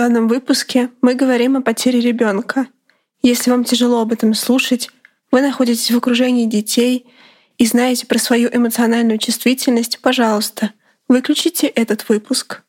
данном выпуске мы говорим о потере ребенка. Если вам тяжело об этом слушать, вы находитесь в окружении детей и знаете про свою эмоциональную чувствительность, пожалуйста, выключите этот выпуск.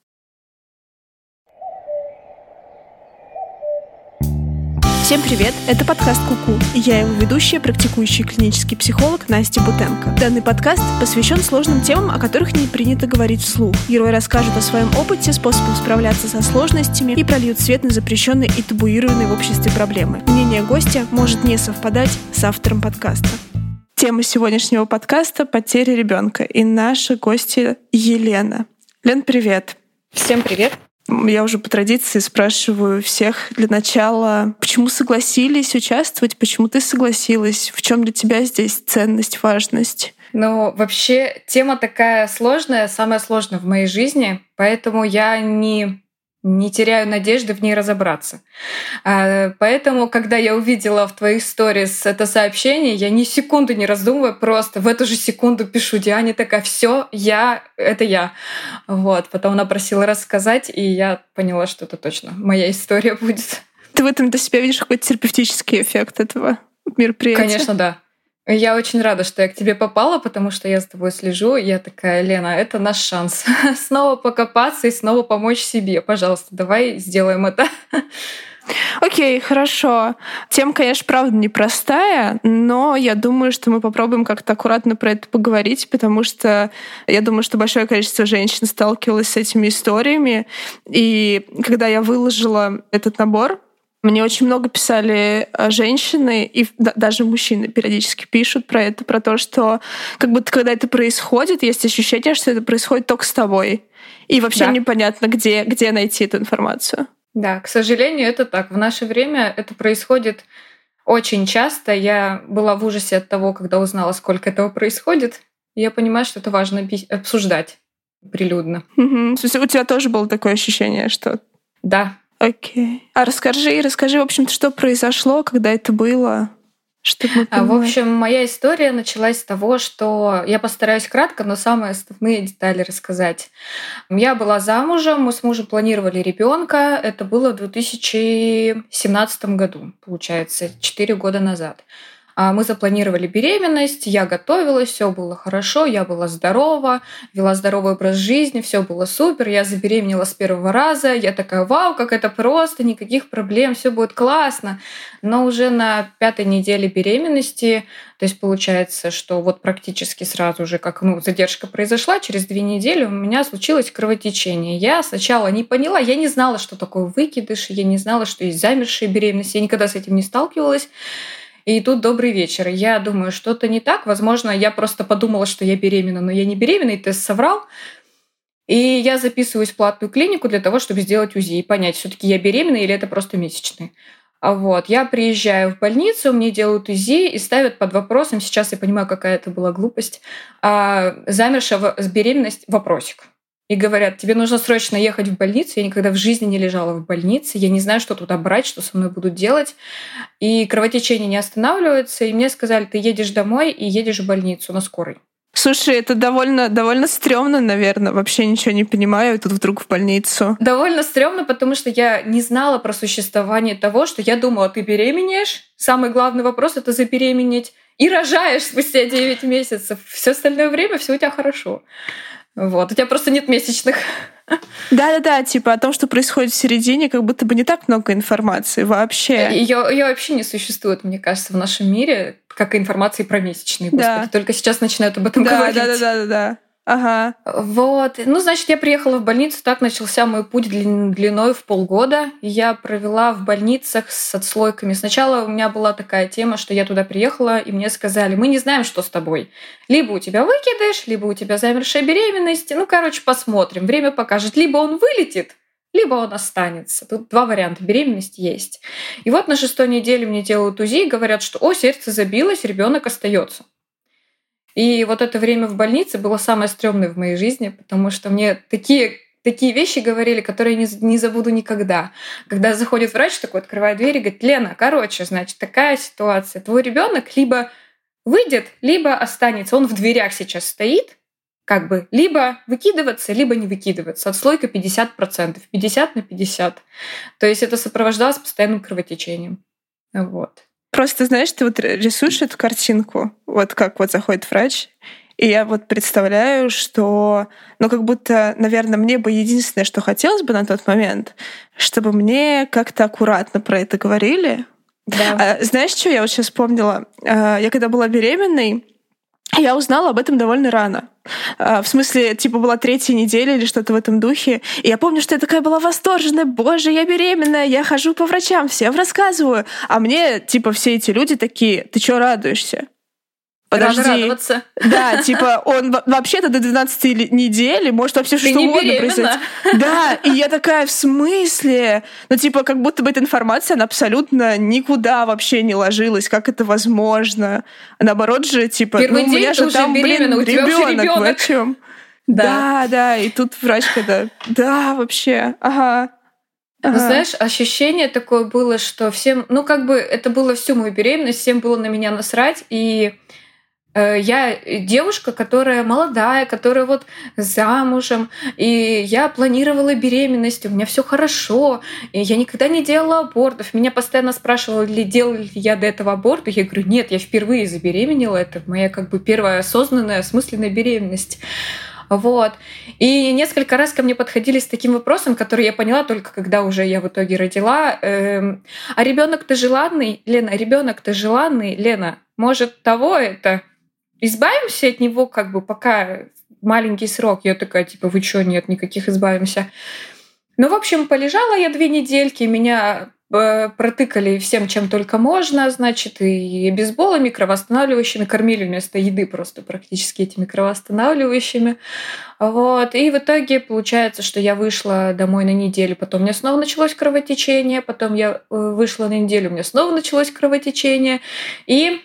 Всем привет! Это подкаст Куку, и я его ведущая, практикующий клинический психолог Настя Бутенко. Данный подкаст посвящен сложным темам, о которых не принято говорить вслух. Герои расскажут о своем опыте, способах справляться со сложностями и прольют свет на запрещенные и табуированные в обществе проблемы. Мнение гостя может не совпадать с автором подкаста. Тема сегодняшнего подкаста — потеря ребенка. И наша гостья Елена. Лен, привет! Всем привет! Я уже по традиции спрашиваю всех для начала, почему согласились участвовать, почему ты согласилась, в чем для тебя здесь ценность, важность? Ну, вообще, тема такая сложная, самая сложная в моей жизни, поэтому я не не теряю надежды в ней разобраться. А, поэтому, когда я увидела в твоих сторис это сообщение, я ни секунды не раздумывая, просто в эту же секунду пишу Диане такая, все, я, это я. Вот. Потом она просила рассказать, и я поняла, что это точно моя история будет. Ты в этом для себя видишь какой-то терапевтический эффект этого мероприятия? Конечно, да. Я очень рада, что я к тебе попала, потому что я с тобой слежу. Я такая, Лена, это наш шанс. снова покопаться и снова помочь себе. Пожалуйста, давай сделаем это. Окей, okay, хорошо. Тема, конечно, правда непростая, но я думаю, что мы попробуем как-то аккуратно про это поговорить, потому что я думаю, что большое количество женщин сталкивалось с этими историями. И когда я выложила этот набор, мне очень много писали э, женщины, и даже мужчины периодически пишут про это, про то, что как будто когда это происходит, есть ощущение, что это происходит только с тобой. И вообще да. непонятно, где, где найти эту информацию. Да, к сожалению, это так. В наше время это происходит очень часто. Я была в ужасе от того, когда узнала, сколько этого происходит. Я понимаю, что это важно обсуждать прилюдно. Угу. У тебя тоже было такое ощущение, что... Да, Окей. А расскажи, расскажи, в общем-то, что произошло, когда это было? Чтобы мы а, в общем, моя история началась с того, что я постараюсь кратко, но самые основные детали рассказать. Я была замужем, мы с мужем планировали ребенка. Это было в 2017 году, получается, 4 года назад. А, мы запланировали беременность, я готовилась, все было хорошо, я была здорова, вела здоровый образ жизни, все было супер, я забеременела с первого раза, я такая, вау, как это просто, никаких проблем, все будет классно. Но уже на пятой неделе беременности, то есть получается, что вот практически сразу же, как ну, задержка произошла, через две недели у меня случилось кровотечение. Я сначала не поняла, я не знала, что такое выкидыш, я не знала, что есть замершие беременности, я никогда с этим не сталкивалась. И тут добрый вечер. Я думаю, что-то не так. Возможно, я просто подумала, что я беременна, но я не беременна, и тест соврал. И я записываюсь в платную клинику для того, чтобы сделать УЗИ и понять, все-таки я беременна или это просто месячные. А вот, я приезжаю в больницу, мне делают УЗИ и ставят под вопросом, сейчас я понимаю, какая это была глупость, а, замершая беременность вопросик и говорят, тебе нужно срочно ехать в больницу. Я никогда в жизни не лежала в больнице, я не знаю, что туда брать, что со мной будут делать. И кровотечение не останавливается, и мне сказали, ты едешь домой и едешь в больницу на скорой. Слушай, это довольно, довольно стрёмно, наверное. Вообще ничего не понимаю, и тут вдруг в больницу. Довольно стрёмно, потому что я не знала про существование того, что я думала, ты беременеешь. Самый главный вопрос — это забеременеть. И рожаешь спустя 9 месяцев. Все остальное время все у тебя хорошо. Вот, у тебя просто нет месячных. Да-да-да, типа о том, что происходит в середине, как будто бы не так много информации вообще. Ее, ее вообще не существует, мне кажется, в нашем мире, как и информации про месячные. Господи, да. только сейчас начинают об этом да, говорить. Да-да-да-да. Ага. Вот. Ну, значит, я приехала в больницу, так начался мой путь длиной в полгода. Я провела в больницах с отслойками. Сначала у меня была такая тема, что я туда приехала, и мне сказали, мы не знаем, что с тобой. Либо у тебя выкидыш, либо у тебя замершая беременность. Ну, короче, посмотрим. Время покажет. Либо он вылетит, либо он останется. Тут два варианта беременности есть. И вот на шестой неделе мне делают УЗИ и говорят, что о, сердце забилось, ребенок остается. И вот это время в больнице было самое стрёмное в моей жизни, потому что мне такие такие вещи говорили, которые не, не забуду никогда. Когда заходит врач, такой открывает дверь и говорит, Лена, короче, значит, такая ситуация. Твой ребенок либо выйдет, либо останется. Он в дверях сейчас стоит, как бы либо выкидываться, либо не выкидываться. Отслойка 50%, 50 на 50. То есть это сопровождалось постоянным кровотечением. Вот. Просто, знаешь, ты вот рисуешь эту картинку, вот как вот заходит врач, и я вот представляю, что, ну, как будто, наверное, мне бы единственное, что хотелось бы на тот момент, чтобы мне как-то аккуратно про это говорили. Да. А, знаешь, что я вот сейчас вспомнила? А, я когда была беременной, я узнала об этом довольно рано. А, в смысле, типа, была третья неделя или что-то в этом духе. И я помню, что я такая была восторженная. Боже, я беременная, я хожу по врачам, всем рассказываю. А мне, типа, все эти люди такие, ты что радуешься? Подожди. Радоваться. Да, типа, он вообще-то до 12 недели может вообще Ты что угодно произойти. Да, и я такая, в смысле? Ну, типа, как будто бы эта информация, она абсолютно никуда вообще не ложилась. Как это возможно? А наоборот же, типа, Первый ну, у меня же там, блин, ребенок. В чем? Да. да, да, и тут врач когда, да, вообще, ага. Ага. Знаешь, ощущение такое было, что всем, ну как бы это было всю мою беременность, всем было на меня насрать, и я девушка, которая молодая, которая вот замужем, и я планировала беременность, у меня все хорошо, и я никогда не делала абортов. Меня постоянно спрашивали, делала ли я до этого аборт, я говорю, нет, я впервые забеременела, это моя как бы первая осознанная, осмысленная беременность. Вот. И несколько раз ко мне подходили с таким вопросом, который я поняла только когда уже я в итоге родила. Эм, а ребенок-то желанный, Лена, ребенок-то желанный, Лена, может того это? Избавимся от него как бы пока маленький срок. Я такая, типа, вы что, нет, никаких избавимся. Ну, в общем, полежала я две недельки, меня э, протыкали всем, чем только можно, значит, и бейсболами, кровоостанавливающими, кормили вместо еды просто практически этими кровоостанавливающими. Вот. И в итоге получается, что я вышла домой на неделю, потом у меня снова началось кровотечение, потом я э, вышла на неделю, у меня снова началось кровотечение. И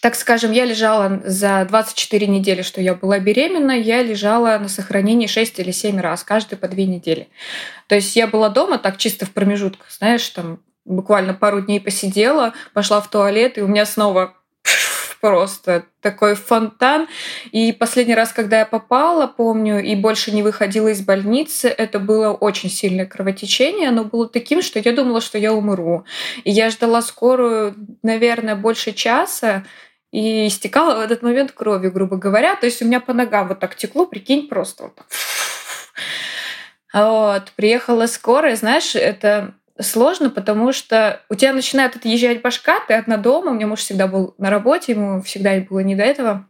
так скажем, я лежала за 24 недели, что я была беременна, я лежала на сохранении 6 или 7 раз, каждые по 2 недели. То есть я была дома так чисто в промежутках, знаешь, там буквально пару дней посидела, пошла в туалет, и у меня снова просто такой фонтан. И последний раз, когда я попала, помню, и больше не выходила из больницы, это было очень сильное кровотечение. Оно было таким, что я думала, что я умру. И я ждала скорую, наверное, больше часа и истекала в этот момент кровью, грубо говоря. То есть у меня по ногам вот так текло, прикинь, просто вот так. Вот, приехала скорая, знаешь, это сложно, потому что у тебя начинает отъезжать башка, ты одна дома, у меня муж всегда был на работе, ему всегда было не до этого.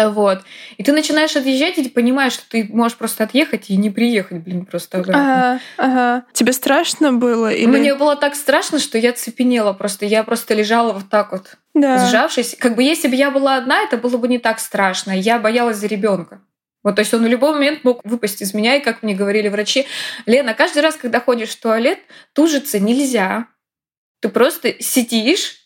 Э, вот. И ты начинаешь отъезжать, и понимаешь, что ты можешь просто отъехать и не приехать, блин, просто обратно. Ага, ага. Тебе страшно было? Или... Мне было так страшно, что я цепенела просто. Я просто лежала вот так вот, да. сжавшись. Как бы если бы я была одна, это было бы не так страшно. Я боялась за ребенка. Вот, то есть он в любой момент мог выпасть из меня, и как мне говорили врачи, Лена, каждый раз, когда ходишь в туалет, тужиться нельзя. Ты просто сидишь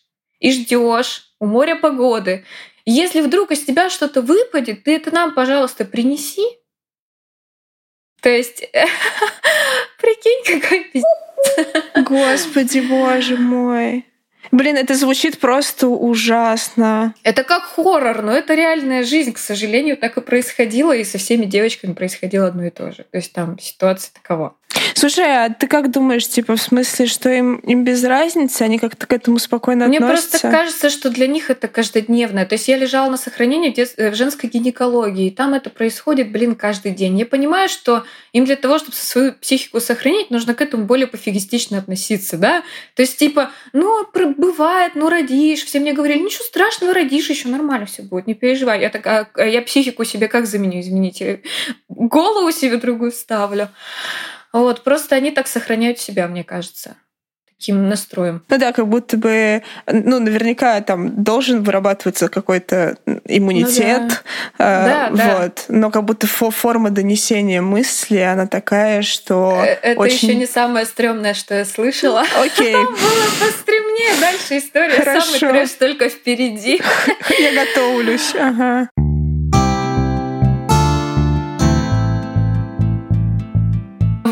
и ждешь у моря погоды. Если вдруг из тебя что-то выпадет, ты это нам, пожалуйста, принеси. То есть, прикинь, какой пиздец. Господи, боже мой. Блин, это звучит просто ужасно. Это как хоррор, но это реальная жизнь. К сожалению, так и происходило, и со всеми девочками происходило одно и то же. То есть там ситуация такова. Слушай, а ты как думаешь, типа, в смысле, что им, им без разницы, они как-то к этому спокойно Мне относятся? Мне просто кажется, что для них это каждодневное. То есть я лежала на сохранении в, дет... в женской гинекологии, и там это происходит, блин, каждый день. Я понимаю, что им для того, чтобы свою психику сохранить, нужно к этому более пофигистично относиться, да? То есть, типа, ну, бывает, ну, родишь. Все мне говорили, ничего страшного, родишь, еще нормально все будет, не переживай. Я так, а, а я психику себе как заменю, извините? Голову себе другую ставлю. Вот, просто они так сохраняют себя, мне кажется таким настроем. Ну да, как будто бы, ну, наверняка там должен вырабатываться какой-то иммунитет. Ну, да. Э, да, вот. Да. Но как будто форма донесения мысли, она такая, что э, Это очень... еще не самое стрёмное, что я слышала. Окей. Там было постремнее. Дальше история. Хорошо. Самый трэш только впереди. Я готовлюсь. Ага.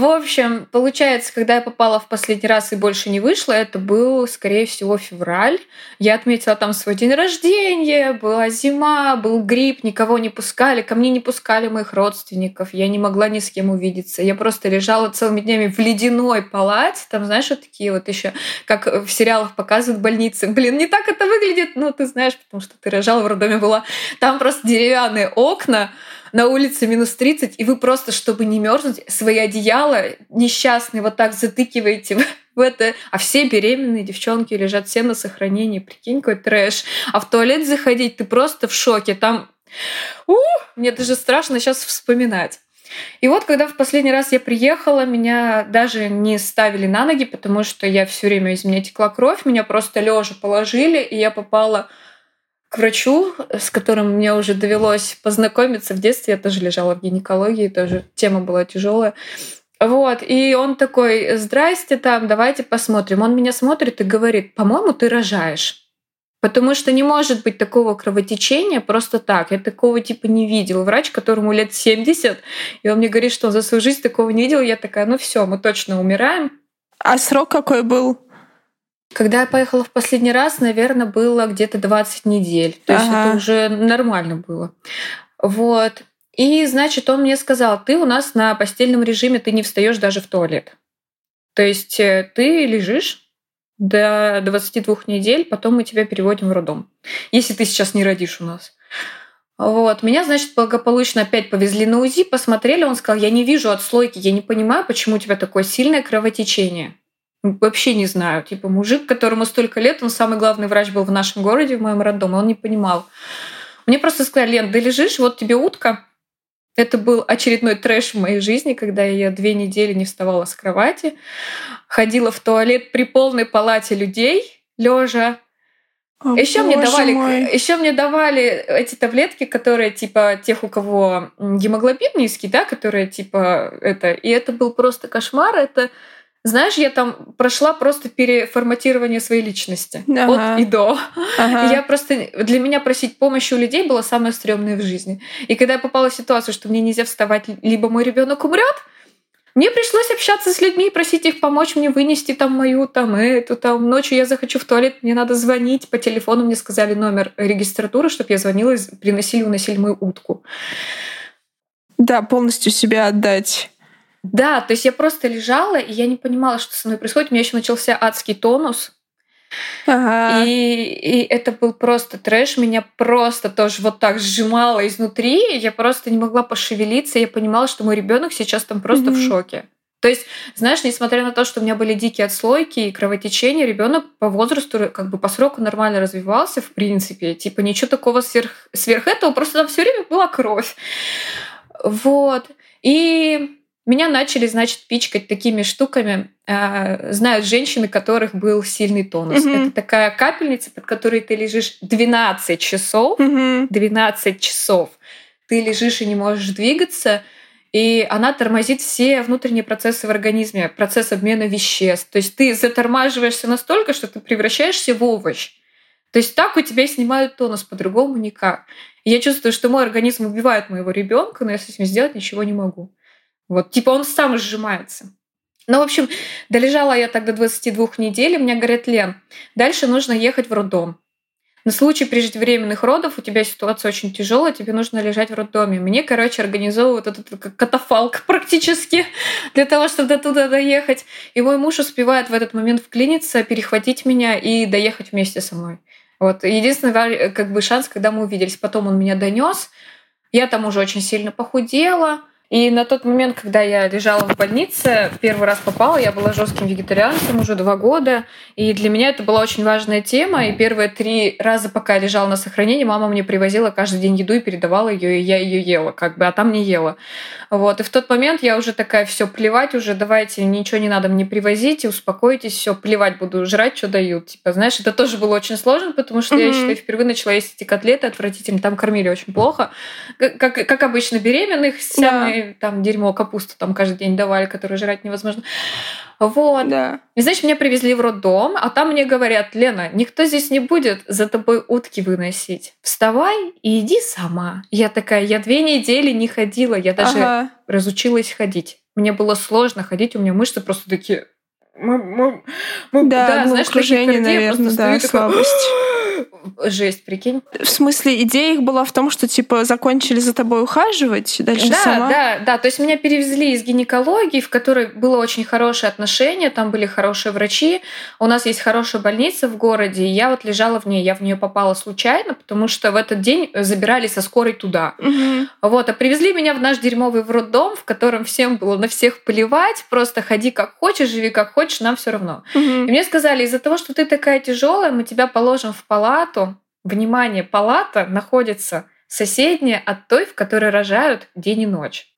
В общем, получается, когда я попала в последний раз и больше не вышла, это был, скорее всего, февраль. Я отметила там свой день рождения, была зима, был грипп, никого не пускали, ко мне не пускали моих родственников, я не могла ни с кем увидеться. Я просто лежала целыми днями в ледяной палате, там, знаешь, вот такие вот еще, как в сериалах показывают больницы. Блин, не так это выглядит, ну, ты знаешь, потому что ты рожала, в роддоме была. Там просто деревянные окна, на улице минус 30, и вы просто, чтобы не мерзнуть, свои одеяла несчастные вот так затыкиваете в это, а все беременные девчонки лежат все на сохранении, прикинь, какой трэш. А в туалет заходить, ты просто в шоке. Там, у, мне даже страшно сейчас вспоминать. И вот, когда в последний раз я приехала, меня даже не ставили на ноги, потому что я все время из меня текла кровь, меня просто лежа положили, и я попала к врачу, с которым мне уже довелось познакомиться в детстве. Я тоже лежала в гинекологии, тоже тема была тяжелая. Вот, и он такой, здрасте там, давайте посмотрим. Он меня смотрит и говорит, по-моему, ты рожаешь. Потому что не может быть такого кровотечения просто так. Я такого типа не видел. Врач, которому лет 70, и он мне говорит, что он за свою жизнь такого не видел. Я такая, ну все, мы точно умираем. А срок какой был? Когда я поехала в последний раз, наверное, было где-то 20 недель. То есть ага. это уже нормально было. Вот. И, значит, он мне сказал, ты у нас на постельном режиме, ты не встаешь даже в туалет. То есть э, ты лежишь до 22 недель, потом мы тебя переводим в роддом. Если ты сейчас не родишь у нас. Вот. Меня, значит, благополучно опять повезли на УЗИ, посмотрели, он сказал, я не вижу отслойки, я не понимаю, почему у тебя такое сильное кровотечение. Вообще не знаю. Типа мужик, которому столько лет, он самый главный врач был в нашем городе, в моем роддоме, он не понимал. Мне просто сказали, Лен, ты лежишь, вот тебе утка. Это был очередной трэш в моей жизни, когда я две недели не вставала с кровати, ходила в туалет при полной палате людей, лежа. еще мне давали, еще мне давали эти таблетки, которые типа тех, у кого гемоглобин низкий, да, которые типа это, и это был просто кошмар. Это знаешь, я там прошла просто переформатирование своей личности ага. от и до. Ага. я просто для меня просить помощи у людей было самое стрёмное в жизни. И когда я попала в ситуацию, что мне нельзя вставать, либо мой ребенок умрет, мне пришлось общаться с людьми, просить их помочь мне вынести там мою, там эту, там ночью я захочу в туалет, мне надо звонить по телефону, мне сказали номер регистратуры, чтобы я звонила, приносили, уносили мою утку. Да, полностью себя отдать да, то есть я просто лежала, и я не понимала, что со мной происходит. У меня еще начался адский тонус. Ага. И, и это был просто трэш. Меня просто тоже вот так сжимало изнутри. Я просто не могла пошевелиться. Я понимала, что мой ребенок сейчас там просто mm-hmm. в шоке. То есть, знаешь, несмотря на то, что у меня были дикие отслойки и кровотечения, ребенок по возрасту, как бы по сроку нормально развивался, в принципе. Типа ничего такого сверх, сверх этого, просто там все время была кровь. Вот. И меня начали, значит, пичкать такими штуками. А, знают женщины, у которых был сильный тонус. Mm-hmm. Это такая капельница, под которой ты лежишь 12 часов. Mm-hmm. 12 часов. Ты лежишь и не можешь двигаться. И она тормозит все внутренние процессы в организме, процесс обмена веществ. То есть ты затормаживаешься настолько, что ты превращаешься в овощ. То есть так у тебя снимают тонус, по-другому никак. И я чувствую, что мой организм убивает моего ребенка, но я с этим сделать ничего не могу. Вот, типа он сам сжимается. Ну, в общем, долежала я до 22 недель, и мне говорят, Лен, дальше нужно ехать в роддом. На случай преждевременных родов у тебя ситуация очень тяжелая, тебе нужно лежать в роддоме. Мне, короче, организовывают этот катафалк практически для того, чтобы до туда доехать. И мой муж успевает в этот момент вклиниться, перехватить меня и доехать вместе со мной. Вот. Единственный как бы, шанс, когда мы увиделись. Потом он меня донес. Я там уже очень сильно похудела. И на тот момент, когда я лежала в больнице, первый раз попала, я была жестким вегетарианцем уже два года. И для меня это была очень важная тема. И первые три раза, пока я лежала на сохранении, мама мне привозила каждый день еду и передавала ее, и я ее ела, как бы, а там не ела. Вот. И в тот момент я уже такая, все, плевать уже, давайте, ничего не надо мне привозить, успокойтесь, все, плевать буду, жрать, что дают. Типа, знаешь, это тоже было очень сложно, потому что mm-hmm. я, считаю, впервые начала есть эти котлеты отвратительно, там кормили очень плохо. Как, как обычно, беременных, там дерьмо, капусту там каждый день давали, которую жрать невозможно. Вот. Да. И, значит, меня привезли в роддом, а там мне говорят, Лена, никто здесь не будет за тобой утки выносить. Вставай и иди сама. Я такая, я две недели не ходила, я даже ага. разучилась ходить. Мне было сложно ходить, у меня мышцы просто такие мы, мы, мы, да, да ну, знаешь, окружение, наверное, да, слабость. Жесть, прикинь. В смысле, идея их была в том, что, типа, закончили за тобой ухаживать, дальше да, сама? Да, да, то есть меня перевезли из гинекологии, в которой было очень хорошее отношение, там были хорошие врачи, у нас есть хорошая больница в городе, и я вот лежала в ней, я в нее попала случайно, потому что в этот день забирали со скорой туда. Угу. Вот, а привезли меня в наш дерьмовый в роддом, в котором всем было на всех плевать, просто ходи как хочешь, живи как хочешь, нам все равно. Угу. И мне сказали, из-за того, что ты такая тяжелая, мы тебя положим в палату. Внимание, палата находится соседняя от той, в которой рожают день и ночь.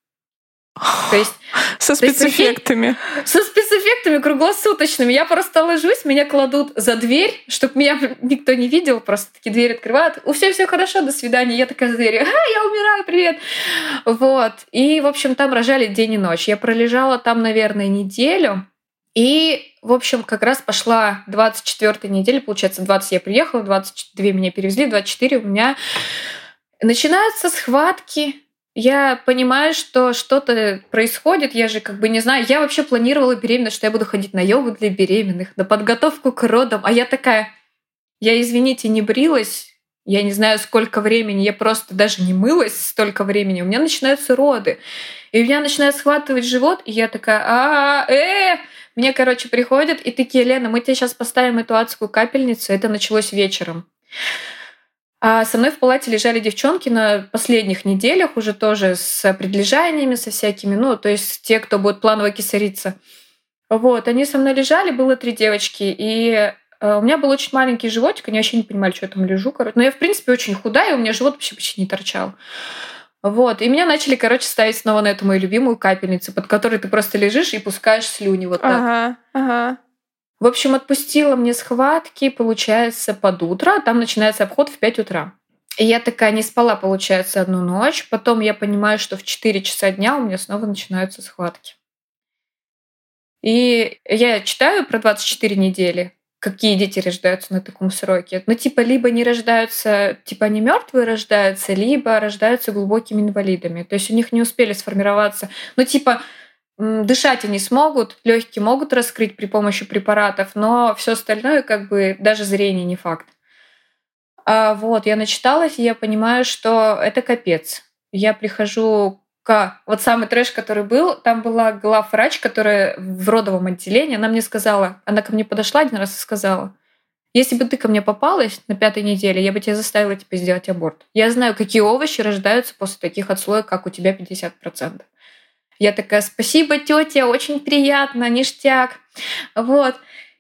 То есть со спецэффектами. Есть, со спецэффектами круглосуточными. Я просто ложусь, меня кладут за дверь, чтобы меня никто не видел, просто такие двери открывают. У все все хорошо, до свидания. Я такая за дверью, а, я умираю, привет. Вот. И, в общем, там рожали день и ночь. Я пролежала там, наверное, неделю. И, в общем, как раз пошла 24 неделя, получается, 20 я приехала, 22 меня перевезли, 24 у меня начинаются схватки. Я понимаю, что что-то происходит, я же как бы не знаю. Я вообще планировала беременность, что я буду ходить на йогу для беременных, на подготовку к родам. А я такая, я, извините, не брилась, я не знаю, сколько времени, я просто даже не мылась столько времени, у меня начинаются роды. И у меня начинает схватывать живот, и я такая, а, э, мне, короче, приходят и такие, Лена, мы тебе сейчас поставим эту адскую капельницу. Это началось вечером. А со мной в палате лежали девчонки на последних неделях уже тоже с предлежаниями, со всякими, ну, то есть те, кто будет планово кисариться. Вот, они со мной лежали, было три девочки, и э, у меня был очень маленький животик, они вообще не понимали, что я там лежу, короче. Но я, в принципе, очень худая, и у меня живот вообще почти не торчал. Вот. И меня начали, короче, ставить снова на эту мою любимую капельницу, под которой ты просто лежишь и пускаешь слюни вот так. Ага, ага. В общем, отпустила мне схватки, получается, под утро, а там начинается обход в 5 утра. И я такая не спала, получается, одну ночь. Потом я понимаю, что в 4 часа дня у меня снова начинаются схватки. И я читаю про 24 недели какие дети рождаются на таком сроке. Ну, типа, либо не рождаются, типа, они мертвые рождаются, либо рождаются глубокими инвалидами. То есть у них не успели сформироваться. Ну, типа, дышать они смогут, легкие могут раскрыть при помощи препаратов, но все остальное, как бы, даже зрение не факт. А вот, я начиталась, и я понимаю, что это капец. Я прихожу вот самый трэш, который был, там была главврач, которая в родовом отделении, она мне сказала, она ко мне подошла один раз и сказала, если бы ты ко мне попалась на пятой неделе, я бы тебя заставила типа, сделать аборт. Я знаю, какие овощи рождаются после таких отслоек, как у тебя 50%. Я такая, спасибо, тетя, очень приятно, ништяк. Вот.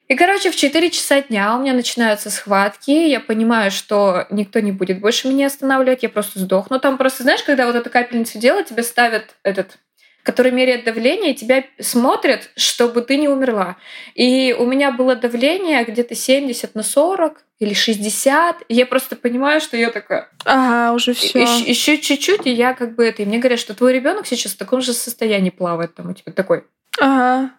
И, короче, в 4 часа дня у меня начинаются схватки. Я понимаю, что никто не будет больше меня останавливать, я просто сдохну. Там просто, знаешь, когда вот эту капельницу делают, тебе ставят этот который меряет давление, и тебя смотрят, чтобы ты не умерла. И у меня было давление где-то 70 на 40 или 60. И я просто понимаю, что я такая... Ага, уже все. Еще чуть-чуть, и я как бы это... И мне говорят, что твой ребенок сейчас в таком же состоянии плавает там у тебя такой. Ага.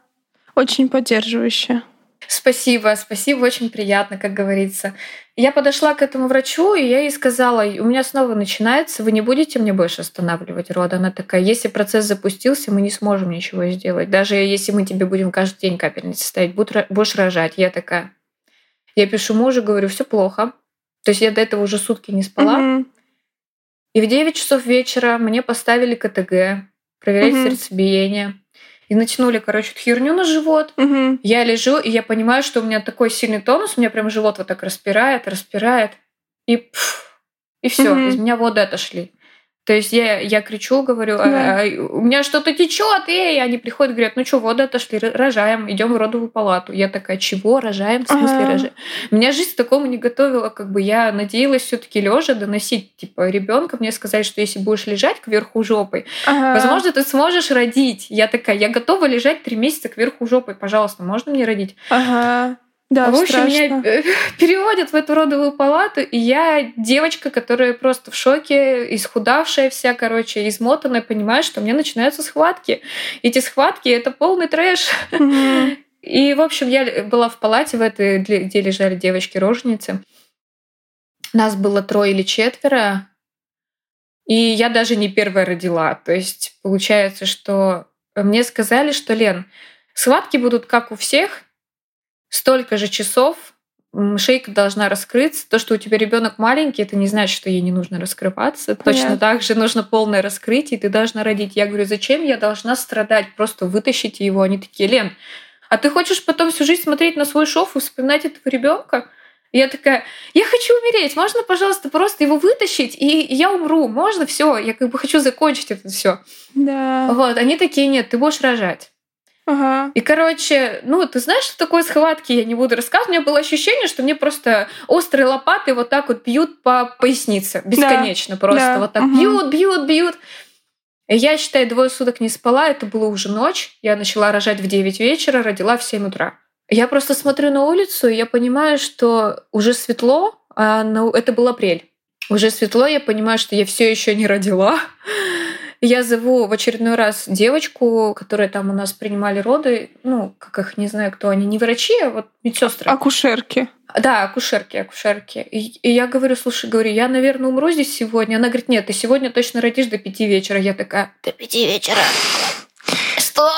Очень поддерживающе. Спасибо, спасибо, очень приятно, как говорится. Я подошла к этому врачу, и я ей сказала, у меня снова начинается, вы не будете мне больше останавливать род? Она такая, если процесс запустился, мы не сможем ничего сделать. Даже если мы тебе будем каждый день капельницы ставить, будешь рожать. Я такая, я пишу мужу, говорю, все плохо. То есть я до этого уже сутки не спала. Mm-hmm. И в 9 часов вечера мне поставили КТГ, проверять mm-hmm. сердцебиение и натянули, короче, эту херню на живот. Угу. Я лежу, и я понимаю, что у меня такой сильный тонус, у меня прям живот вот так распирает, распирает, и пфф, и все, угу. из меня воды отошли. То есть я, я кричу, говорю, «А, да. а, у меня что-то течет, эй, они приходят, говорят, ну что, воды отошли, рожаем, идем в родовую палату. Я такая, чего, рожаем, в смысле ага. рожаем? Меня жизнь к такому не готовила, как бы я надеялась все-таки лежа доносить, типа, ребенка. Мне сказали, что если будешь лежать кверху жопой, ага. возможно, ты сможешь родить. Я такая, я готова лежать три месяца кверху жопой, пожалуйста, можно мне родить? Ага. Да, в общем, меня э, переводят в эту родовую палату, и я девочка, которая просто в шоке, исхудавшая вся, короче, измотанная, понимаю, что у меня начинаются схватки. Эти схватки — это полный трэш. И, в общем, я была в палате, в этой, где лежали девочки-роженицы. Нас было трое или четверо, и я даже не первая родила. То есть получается, что мне сказали, что, Лен, схватки будут как у всех, столько же часов, шейка должна раскрыться. То, что у тебя ребенок маленький, это не значит, что ей не нужно раскрываться. Понятно. Точно так же нужно полное раскрытие, и ты должна родить. Я говорю, зачем я должна страдать? Просто вытащите его. Они такие, Лен, а ты хочешь потом всю жизнь смотреть на свой шов и вспоминать этого ребенка? Я такая, я хочу умереть, можно, пожалуйста, просто его вытащить, и я умру, можно все, я как бы хочу закончить это все. Да. Вот, они такие, нет, ты будешь рожать. Ага. И, короче, ну, ты знаешь, что такое схватки, я не буду рассказывать. У меня было ощущение, что мне просто острые лопаты вот так вот бьют по пояснице. Бесконечно да. просто. Да. Вот так угу. бьют, бьют, бьют. И я, считай, двое суток не спала. Это было уже ночь. Я начала рожать в 9 вечера, родила в 7 утра. Я просто смотрю на улицу, и я понимаю, что уже светло, а это был апрель. Уже светло, я понимаю, что я все еще не родила. Я зову в очередной раз девочку, которая там у нас принимали роды, ну, как их, не знаю, кто они, не врачи, а вот медсестры. Акушерки. Да, акушерки, акушерки. И, и я говорю, слушай, говорю, я, наверное, умру здесь сегодня. Она говорит, нет, ты сегодня точно родишь до пяти вечера. Я такая, до пяти вечера? Что?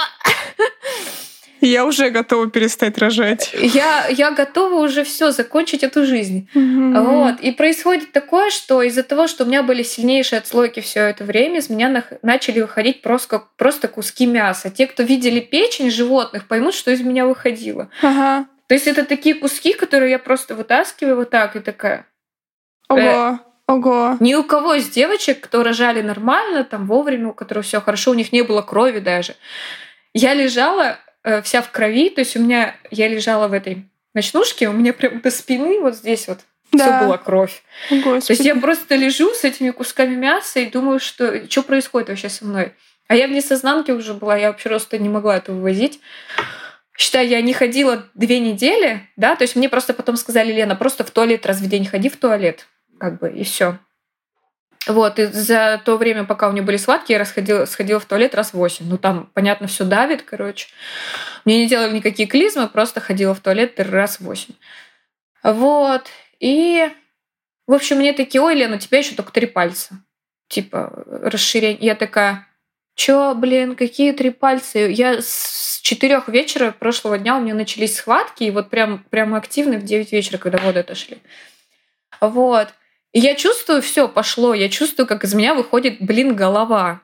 Я уже готова перестать рожать. Я, я готова уже все закончить эту жизнь. Mm-hmm. Вот. И происходит такое, что из-за того, что у меня были сильнейшие отслойки все это время, из меня начали выходить просто, просто куски мяса. Те, кто видели печень животных, поймут, что из меня выходило. Ага. То есть это такие куски, которые я просто вытаскиваю вот так и такая. Ого. Э, Ого. Ни у кого из девочек, кто рожали нормально, там вовремя, у которых все хорошо, у них не было крови даже. Я лежала Э, вся в крови. То есть у меня, я лежала в этой ночнушке, у меня прям до спины вот здесь вот да. все была кровь. Господи. То есть я просто лежу с этими кусками мяса и думаю, что что происходит вообще со мной. А я в несознанке уже была, я вообще просто не могла это вывозить. Считай, я не ходила две недели, да, то есть мне просто потом сказали, Лена, просто в туалет раз в день ходи в туалет, как бы, и все. Вот, и за то время, пока у меня были схватки, я расходила, сходила в туалет раз восемь. Ну, там, понятно, все давит, короче. Мне не делали никакие клизмы, просто ходила в туалет раз восемь. Вот. И, в общем, мне такие, ой, Лена, у тебя еще только три пальца. Типа, расширение. Я такая, чё, блин, какие три пальца? Я с четырех вечера прошлого дня у меня начались схватки, и вот прям, прям активно в 9 вечера, когда воды отошли. Вот. И я чувствую, все пошло, я чувствую, как из меня выходит, блин, голова.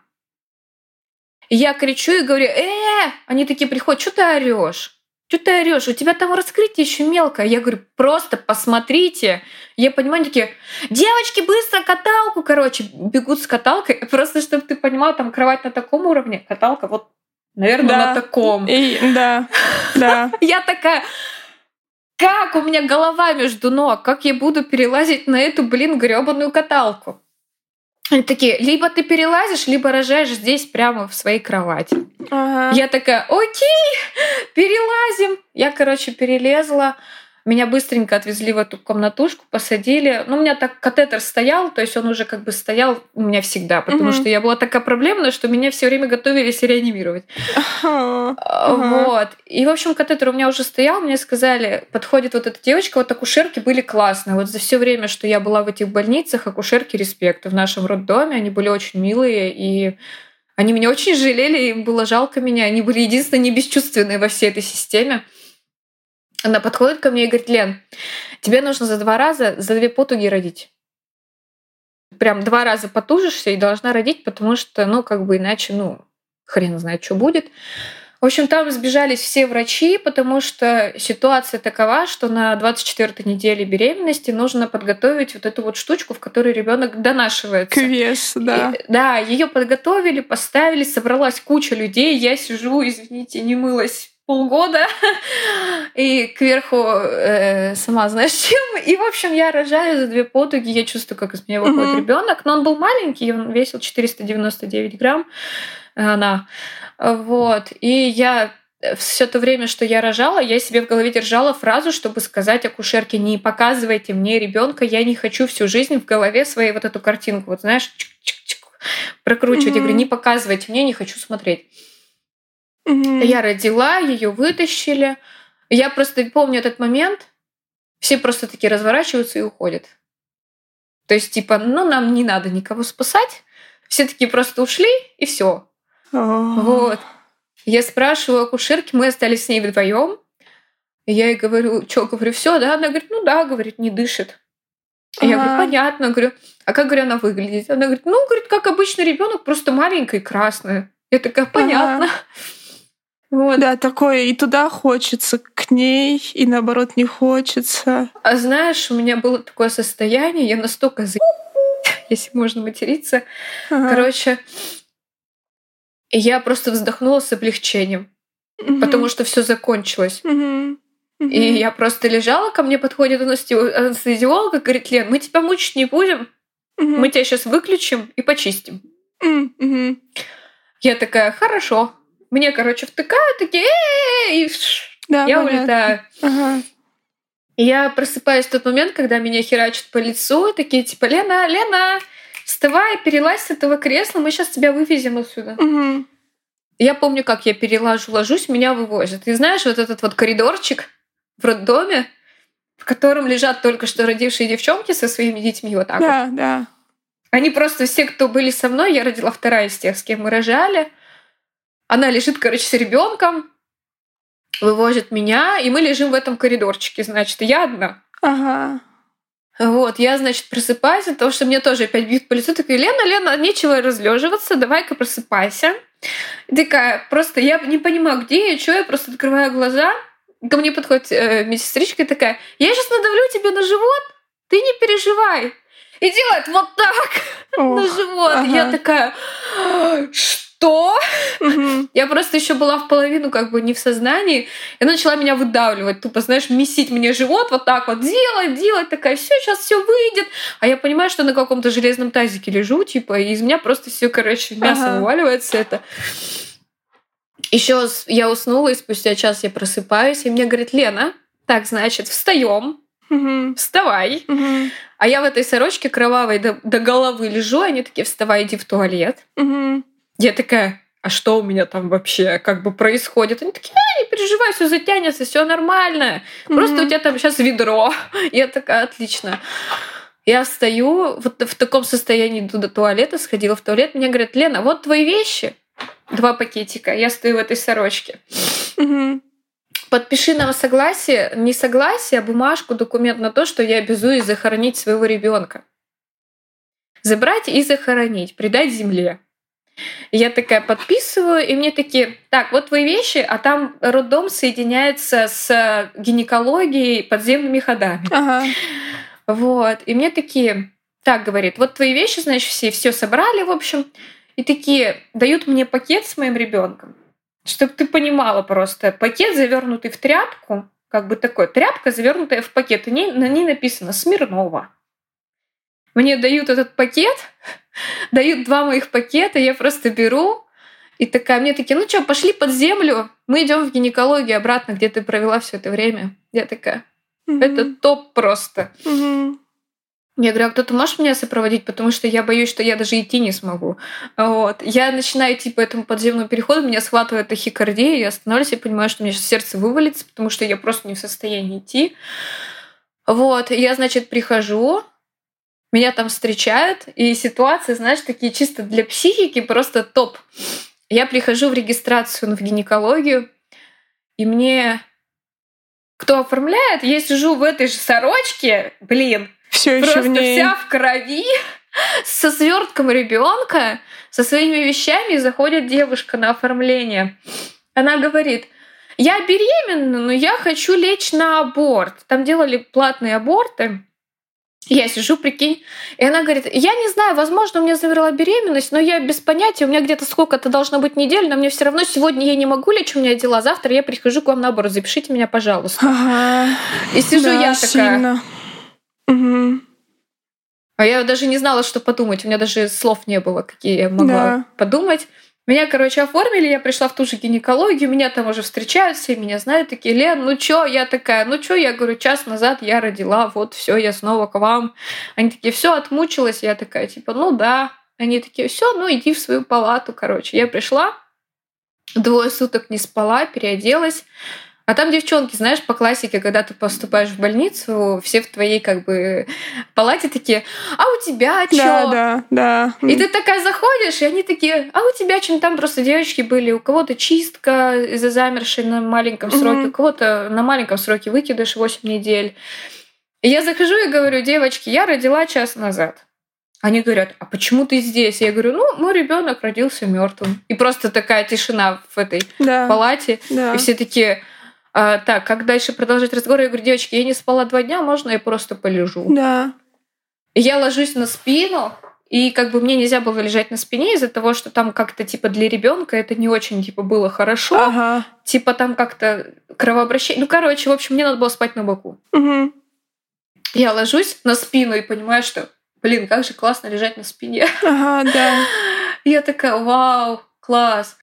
И я кричу и говорю, э, они такие приходят, что ты орешь? Что ты орешь? У тебя там раскрытие еще мелкое. Я говорю, просто посмотрите. Я понимаю, они такие, девочки, быстро каталку, короче, бегут с каталкой. Просто, чтобы ты понимал, там кровать на таком уровне, каталка вот, наверное, да. на таком. И, да, да. Я такая, как у меня голова между ног? Как я буду перелазить на эту, блин, гребаную каталку? Они такие, либо ты перелазишь, либо рожаешь здесь прямо в своей кровати. Ага. Я такая, окей, перелазим. Я, короче, перелезла. Меня быстренько отвезли в эту комнатушку, посадили. Ну, у меня так катетер стоял, то есть он уже как бы стоял у меня всегда, потому угу. что я была такая проблемная, что меня все время готовились реанимировать. Ага. Вот. И, в общем, катетер у меня уже стоял, мне сказали, подходит вот эта девочка, вот акушерки были классные. Вот за все время, что я была в этих больницах, акушерки респект. В нашем роддоме они были очень милые, и они меня очень жалели, им было жалко меня. Они были единственные не бесчувственные во всей этой системе. Она подходит ко мне и говорит, Лен, тебе нужно за два раза, за две потуги родить. Прям два раза потужишься и должна родить, потому что, ну, как бы иначе, ну, хрен знает, что будет. В общем, там сбежались все врачи, потому что ситуация такова, что на 24-й неделе беременности нужно подготовить вот эту вот штучку, в которой ребенок донашивается. Квес, да. И, да, ее подготовили, поставили, собралась куча людей. Я сижу, извините, не мылась полгода и кверху э, сама знаешь чем. И, в общем, я рожаю за две потуги, я чувствую, как из меня выходит uh-huh. ребенок, но он был маленький, он весил 499 грамм, она. Вот. И я все то время, что я рожала, я себе в голове держала фразу, чтобы сказать акушерке, не показывайте мне ребенка, я не хочу всю жизнь в голове своей вот эту картинку, вот знаешь, прокручивать. Mm-hmm. Я говорю, не показывайте мне, не хочу смотреть. Угу. Я родила, ее вытащили. Я просто помню этот момент. Все просто такие разворачиваются и уходят. То есть, типа, ну, нам не надо никого спасать. Все такие просто ушли, и все. Oh. Вот. Я спрашиваю акушерки, мы остались с ней вдвоем. Я ей говорю, что, говорю, все, да? Она говорит, ну да, говорит, не дышит. Ага. Я говорю, понятно. Говорю, а как, говорю, она выглядит? Она говорит, ну, говорит, как обычный ребенок, просто маленькая и красная. Я такая, понятно. Ага. Вот. Да, такое и туда хочется к ней, и наоборот не хочется. А знаешь, у меня было такое состояние, я настолько за... если можно материться. Ага. Короче, я просто вздохнула с облегчением, угу. потому что все закончилось. Угу. И я просто лежала, ко мне подходит анестезиолог и говорит, Лен, мы тебя мучить не будем, угу. мы тебя сейчас выключим и почистим. Угу. Я такая, хорошо. Мне, короче, втыкают, такие, и да, я понятно. улетаю. Ага. И я просыпаюсь в тот момент, когда меня херачат по лицу, и такие типа, Лена, Лена, вставай, перелазь с этого кресла, мы сейчас тебя вывезем отсюда. Угу. Я помню, как я перелажу, ложусь, меня вывозят. И знаешь, вот этот вот коридорчик в роддоме, в котором лежат только что родившие девчонки со своими детьми вот так да, вот. Да, Они просто все, кто были со мной, я родила вторая из тех, с кем мы рожали. Она лежит, короче, с ребенком, вывозит меня, и мы лежим в этом коридорчике, значит, я одна. Ага. Вот, я, значит, просыпаюсь от того, что мне тоже опять бьют по лицу. Такая, Лена, Лена, нечего разлеживаться, давай-ка просыпайся. И такая, просто я не понимаю, где я, что, я просто открываю глаза. Ко мне подходит э, медсестричка и такая, я сейчас надавлю тебе на живот, ты не переживай. И делает вот так Ох, на живот. Ага. Я такая, что? Что? Угу. Я просто еще была в половину как бы не в сознании, и она начала меня выдавливать, тупо, знаешь, месить мне живот вот так вот, делать, делать, такая, все, сейчас все выйдет. А я понимаю, что на каком-то железном тазике лежу, типа, и из меня просто все, короче, мясо ага. вываливается это. Еще я уснула, и спустя час я просыпаюсь, и мне говорит, Лена, так, значит, встаем, Угу. Вставай. Угу. А я в этой сорочке кровавой до, до головы лежу, они такие, вставай, иди в туалет. Угу. Я такая, а что у меня там вообще как бы происходит? Они такие, а, не переживай, все затянется, все нормально. Просто mm-hmm. у тебя там сейчас ведро. Я такая, отлично. Я стою вот в таком состоянии, иду до туалета, сходила в туалет, мне говорят, Лена, вот твои вещи, два пакетика, я стою в этой сорочке. Mm-hmm. Подпиши нам согласие, не согласие, а бумажку, документ на то, что я обязуюсь захоронить своего ребенка. Забрать и захоронить, предать земле. Я такая подписываю, и мне такие, так, вот твои вещи, а там роддом соединяется с гинекологией подземными ходами. Ага. Вот. И мне такие, так, говорит, вот твои вещи, значит, все, все собрали, в общем. И такие дают мне пакет с моим ребенком, чтобы ты понимала просто. Пакет, завернутый в тряпку, как бы такой, тряпка, завернутая в пакет. И на ней написано Смирнова. Мне дают этот пакет, дают два моих пакета, я просто беру, и такая, мне такие, ну что, пошли под землю, мы идем в гинекологию обратно, где ты провела все это время. Я такая, это топ просто. Я говорю, а кто-то можешь меня сопроводить, потому что я боюсь, что я даже идти не смогу. Вот. Я начинаю идти по этому подземному переходу, меня схватывает тахикардия, я останавливаюсь и понимаю, что у меня сейчас сердце вывалится, потому что я просто не в состоянии идти. Вот. Я, значит, прихожу, меня там встречают, и ситуации, знаешь, такие чисто для психики просто топ. Я прихожу в регистрацию в гинекологию, и мне кто оформляет, я сижу в этой же сорочке, блин, все просто в ней. вся в крови, со свертком ребенка, со своими вещами, заходит девушка на оформление. Она говорит, я беременна, но я хочу лечь на аборт. Там делали платные аборты. Я сижу, прикинь, и она говорит, я не знаю, возможно, у меня замерла беременность, но я без понятия, у меня где-то сколько-то должно быть недель, но мне все равно сегодня я не могу лечь, у меня дела, завтра я прихожу к вам на оборот, запишите меня, пожалуйста. Ага. И сижу да, я такая. Угу. А я даже не знала, что подумать, у меня даже слов не было, какие я могла да. подумать. Меня, короче, оформили, я пришла в ту же гинекологию, меня там уже встречают, все меня знают, такие, Лен, ну чё? Я такая, ну чё? Я говорю, час назад я родила, вот все, я снова к вам. Они такие, все, отмучилась. Я такая, типа, ну да. Они такие, все, ну иди в свою палату, короче. Я пришла, двое суток не спала, переоделась, А там девчонки, знаешь, по классике, когда ты поступаешь в больницу, все в твоей как бы палате такие, а у тебя что? Да, да, да. И ты такая заходишь, и они такие, а у тебя что? Там просто девочки были, у кого-то чистка из-за замершей на маленьком сроке, у кого-то на маленьком сроке выкидыш 8 недель. И я захожу и говорю, девочки, я родила час назад. Они говорят, а почему ты здесь? Я говорю, ну, мой ребенок родился мертвым. И просто такая тишина в этой да. палате. Да. И все такие, а, так, как дальше продолжать разговор? Я говорю, девочки, я не спала два дня, можно я просто полежу? Да. Я ложусь на спину, и как бы мне нельзя было лежать на спине из-за того, что там как-то типа для ребенка это не очень типа было хорошо. Ага. Типа там как-то кровообращение. Ну, короче, в общем, мне надо было спать на боку. Угу. Я ложусь на спину и понимаю, что блин, как же классно лежать на спине. Ага, да. Я такая, вау, класс.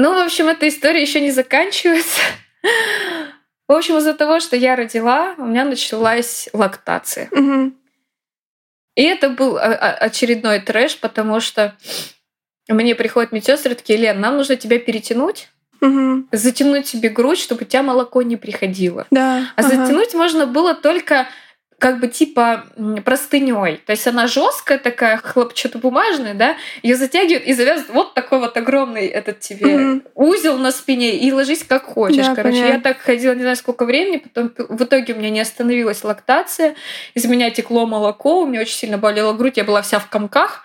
Ну, в общем, эта история еще не заканчивается. В общем, из-за того, что я родила, у меня началась лактация. Угу. И это был а, а, очередной трэш, потому что мне приходят медсестры такие, Лен, нам нужно тебя перетянуть Угу. Затянуть себе грудь, чтобы у тебя молоко не приходило. Да. А ага. затянуть можно было только как бы типа простыней. То есть она жесткая такая, хлопчатобумажная, да, ее затягивают и завязывают вот такой вот огромный этот тебе mm узел на спине и ложись как хочешь. Да, Короче, понятно. я так ходила не знаю сколько времени, потом в итоге у меня не остановилась лактация, из меня текло молоко, у меня очень сильно болела грудь, я была вся в комках.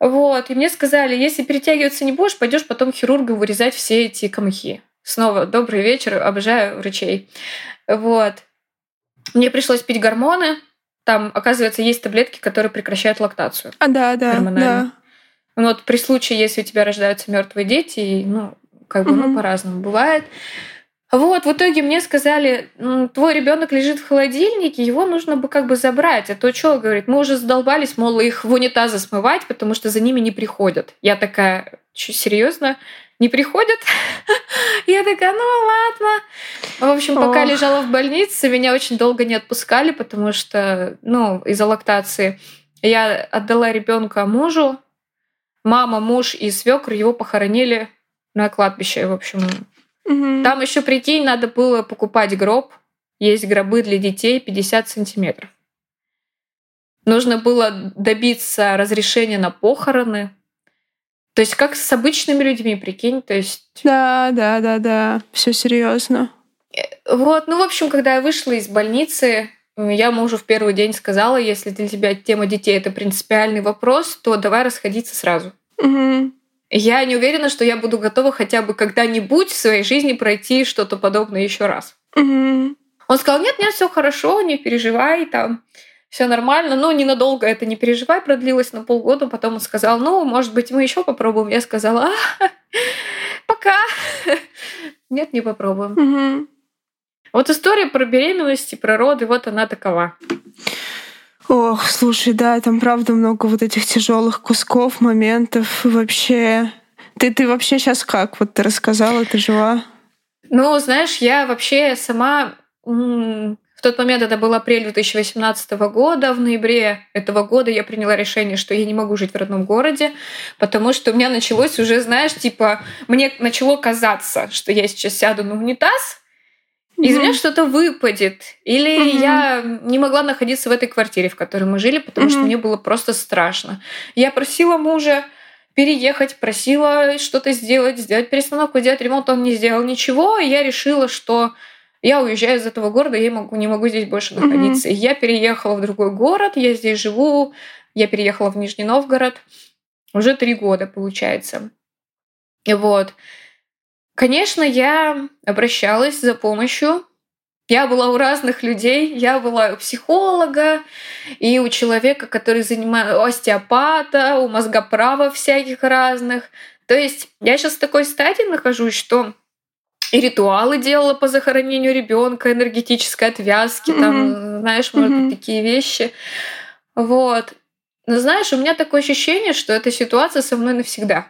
Вот, и мне сказали, если перетягиваться не будешь, пойдешь потом хирургу вырезать все эти камхи. Снова добрый вечер, обожаю врачей. Вот. Мне пришлось пить гормоны. Там, оказывается, есть таблетки, которые прекращают лактацию. А, да, да, да. Ну вот при случае, если у тебя рождаются мертвые дети, ну, как бы, угу. ну, по-разному бывает. Вот, в итоге мне сказали, твой ребенок лежит в холодильнике, его нужно бы как бы забрать. А то что, говорит, мы уже задолбались, мол, их в унитазы смывать, потому что за ними не приходят. Я такая, что, серьезно? Не приходят? Я такая, ну ладно. В общем, пока лежала в больнице, меня очень долго не отпускали, потому что, ну, из-за лактации. Я отдала ребенка мужу. Мама, муж и свекр его похоронили на кладбище, в общем, Угу. Там еще, прикинь, надо было покупать гроб. Есть гробы для детей 50 сантиметров. Нужно было добиться разрешения на похороны. То есть как с обычными людьми, прикинь, то есть... Да, да, да, да, все серьезно. Э, вот, ну, в общем, когда я вышла из больницы, я мужу в первый день сказала, если для тебя тема детей это принципиальный вопрос, то давай расходиться сразу. Угу я не уверена, что я буду готова хотя бы когда-нибудь в своей жизни пройти что-то подобное еще раз. Угу. Он сказал, нет, нет, все хорошо, не переживай, там все нормально, но ненадолго это не переживай, продлилось на полгода, потом он сказал, ну, может быть, мы еще попробуем. Я сказала, а, пока. Нет, не попробуем. Угу. Вот история про беременность и про роды, вот она такова. Ох, слушай, да, там правда много вот этих тяжелых кусков, моментов. Вообще, ты, ты вообще сейчас как? Вот ты рассказала, ты жива? Ну, знаешь, я вообще сама в тот момент это был апрель 2018 года. В ноябре этого года я приняла решение, что я не могу жить в родном городе, потому что у меня началось уже, знаешь, типа, мне начало казаться, что я сейчас сяду на унитаз, из меня что-то выпадет. Или mm-hmm. я не могла находиться в этой квартире, в которой мы жили, потому mm-hmm. что мне было просто страшно. Я просила мужа переехать, просила что-то сделать, сделать перестановку, сделать ремонт. Он не сделал ничего, и я решила, что я уезжаю из этого города, я могу, не могу здесь больше находиться. Mm-hmm. Я переехала в другой город, я здесь живу, я переехала в Нижний Новгород. Уже три года, получается. Вот. Конечно, я обращалась за помощью. Я была у разных людей. Я была у психолога и у человека, который занимается у остеопата, у мозгоправа всяких разных. То есть я сейчас в такой стадии нахожусь, что и ритуалы делала по захоронению ребенка, энергетической отвязки, mm-hmm. там, знаешь, может mm-hmm. быть, такие вещи. Вот. Но знаешь, у меня такое ощущение, что эта ситуация со мной навсегда.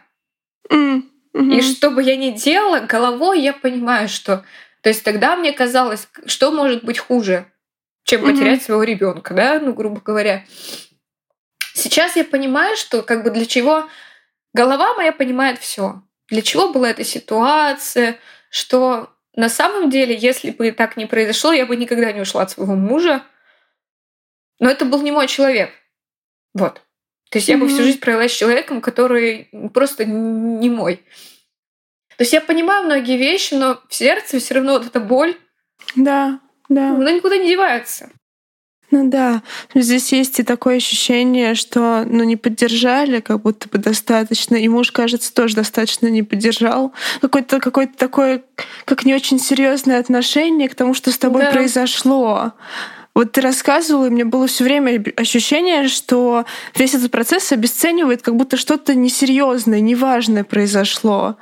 Mm. Угу. И что бы я ни делала, головой я понимаю, что... То есть тогда мне казалось, что может быть хуже, чем потерять угу. своего ребенка, да, ну, грубо говоря. Сейчас я понимаю, что как бы для чего голова моя понимает все. Для чего была эта ситуация, что на самом деле, если бы так не произошло, я бы никогда не ушла от своего мужа. Но это был не мой человек. Вот. То есть mm-hmm. я бы всю жизнь провела с человеком, который просто не мой. То есть я понимаю многие вещи, но в сердце все равно вот эта боль. Да, да. Она никуда не девается. Ну да, здесь есть и такое ощущение, что ну, не поддержали, как будто бы достаточно. И муж, кажется, тоже достаточно не поддержал. Какое-то какое такое, как не очень серьезное отношение к тому, что с тобой да. произошло. Вот ты рассказывала, и мне было все время ощущение, что весь этот процесс обесценивает, как будто что-то несерьезное, неважное произошло.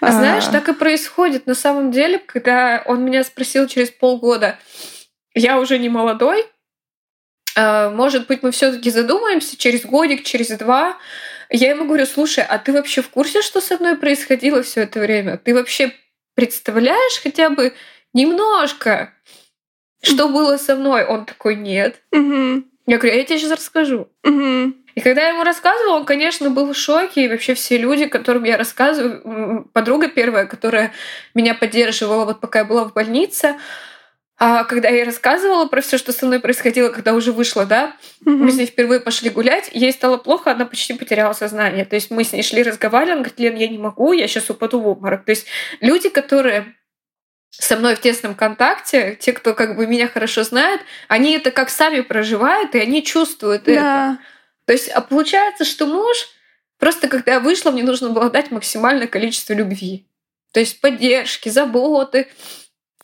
А, знаешь, так и происходит на самом деле, когда он меня спросил через полгода, я уже не молодой, а, может быть, мы все-таки задумаемся через годик, через два. Я ему говорю, слушай, а ты вообще в курсе, что со мной происходило все это время? Ты вообще представляешь хотя бы немножко, что было со мной? Он такой, нет. Угу. Я говорю, я тебе сейчас расскажу. Угу. И когда я ему рассказывала, он, конечно, был в шоке. И вообще все люди, которым я рассказываю, подруга первая, которая меня поддерживала, вот пока я была в больнице, а когда я ей рассказывала про все, что со мной происходило, когда уже вышла, да, mm-hmm. мы с ней впервые пошли гулять, ей стало плохо, она почти потеряла сознание. То есть мы с ней шли разговаривали, она говорит, Лен, я не могу, я сейчас упаду в обморок. То есть люди, которые со мной в тесном контакте, те, кто как бы меня хорошо знает, они это как сами проживают, и они чувствуют да. это. То есть, а получается, что муж, просто когда я вышла, мне нужно было дать максимальное количество любви. То есть поддержки, заботы.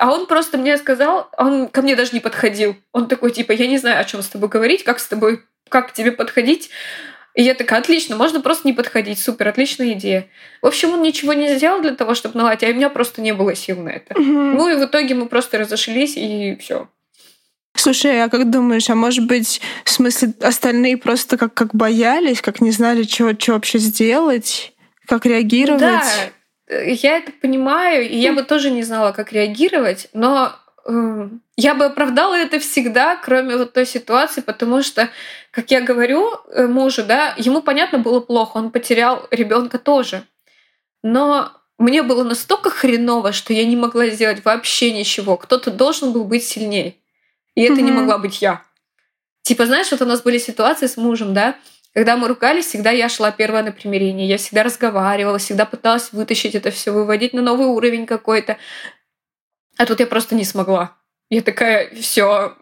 А он просто мне сказал, он ко мне даже не подходил. Он такой, типа, я не знаю, о чем с тобой говорить, как с тобой, как к тебе подходить. И я такая, отлично, можно просто не подходить, супер, отличная идея. В общем, он ничего не сделал для того, чтобы наладить, а у меня просто не было сил на это. Угу. Ну и в итоге мы просто разошлись, и все. Слушай, а как думаешь, а может быть, в смысле, остальные просто как, как боялись, как не знали, что, вообще сделать, как реагировать? Да, я это понимаю, и я бы тоже не знала, как реагировать, но Эм, я бы оправдала это всегда, кроме вот той ситуации, потому что, как я говорю э, мужу, да, ему понятно было плохо, он потерял ребенка тоже. Но мне было настолько хреново, что я не могла сделать вообще ничего. Кто-то должен был быть сильнее. И это mm-hmm. не могла быть я. Типа, знаешь, вот у нас были ситуации с мужем, да, когда мы ругались, всегда я шла первая на примирение. Я всегда разговаривала, всегда пыталась вытащить это все, выводить на новый уровень какой-то. А тут я просто не смогла. Я такая, все,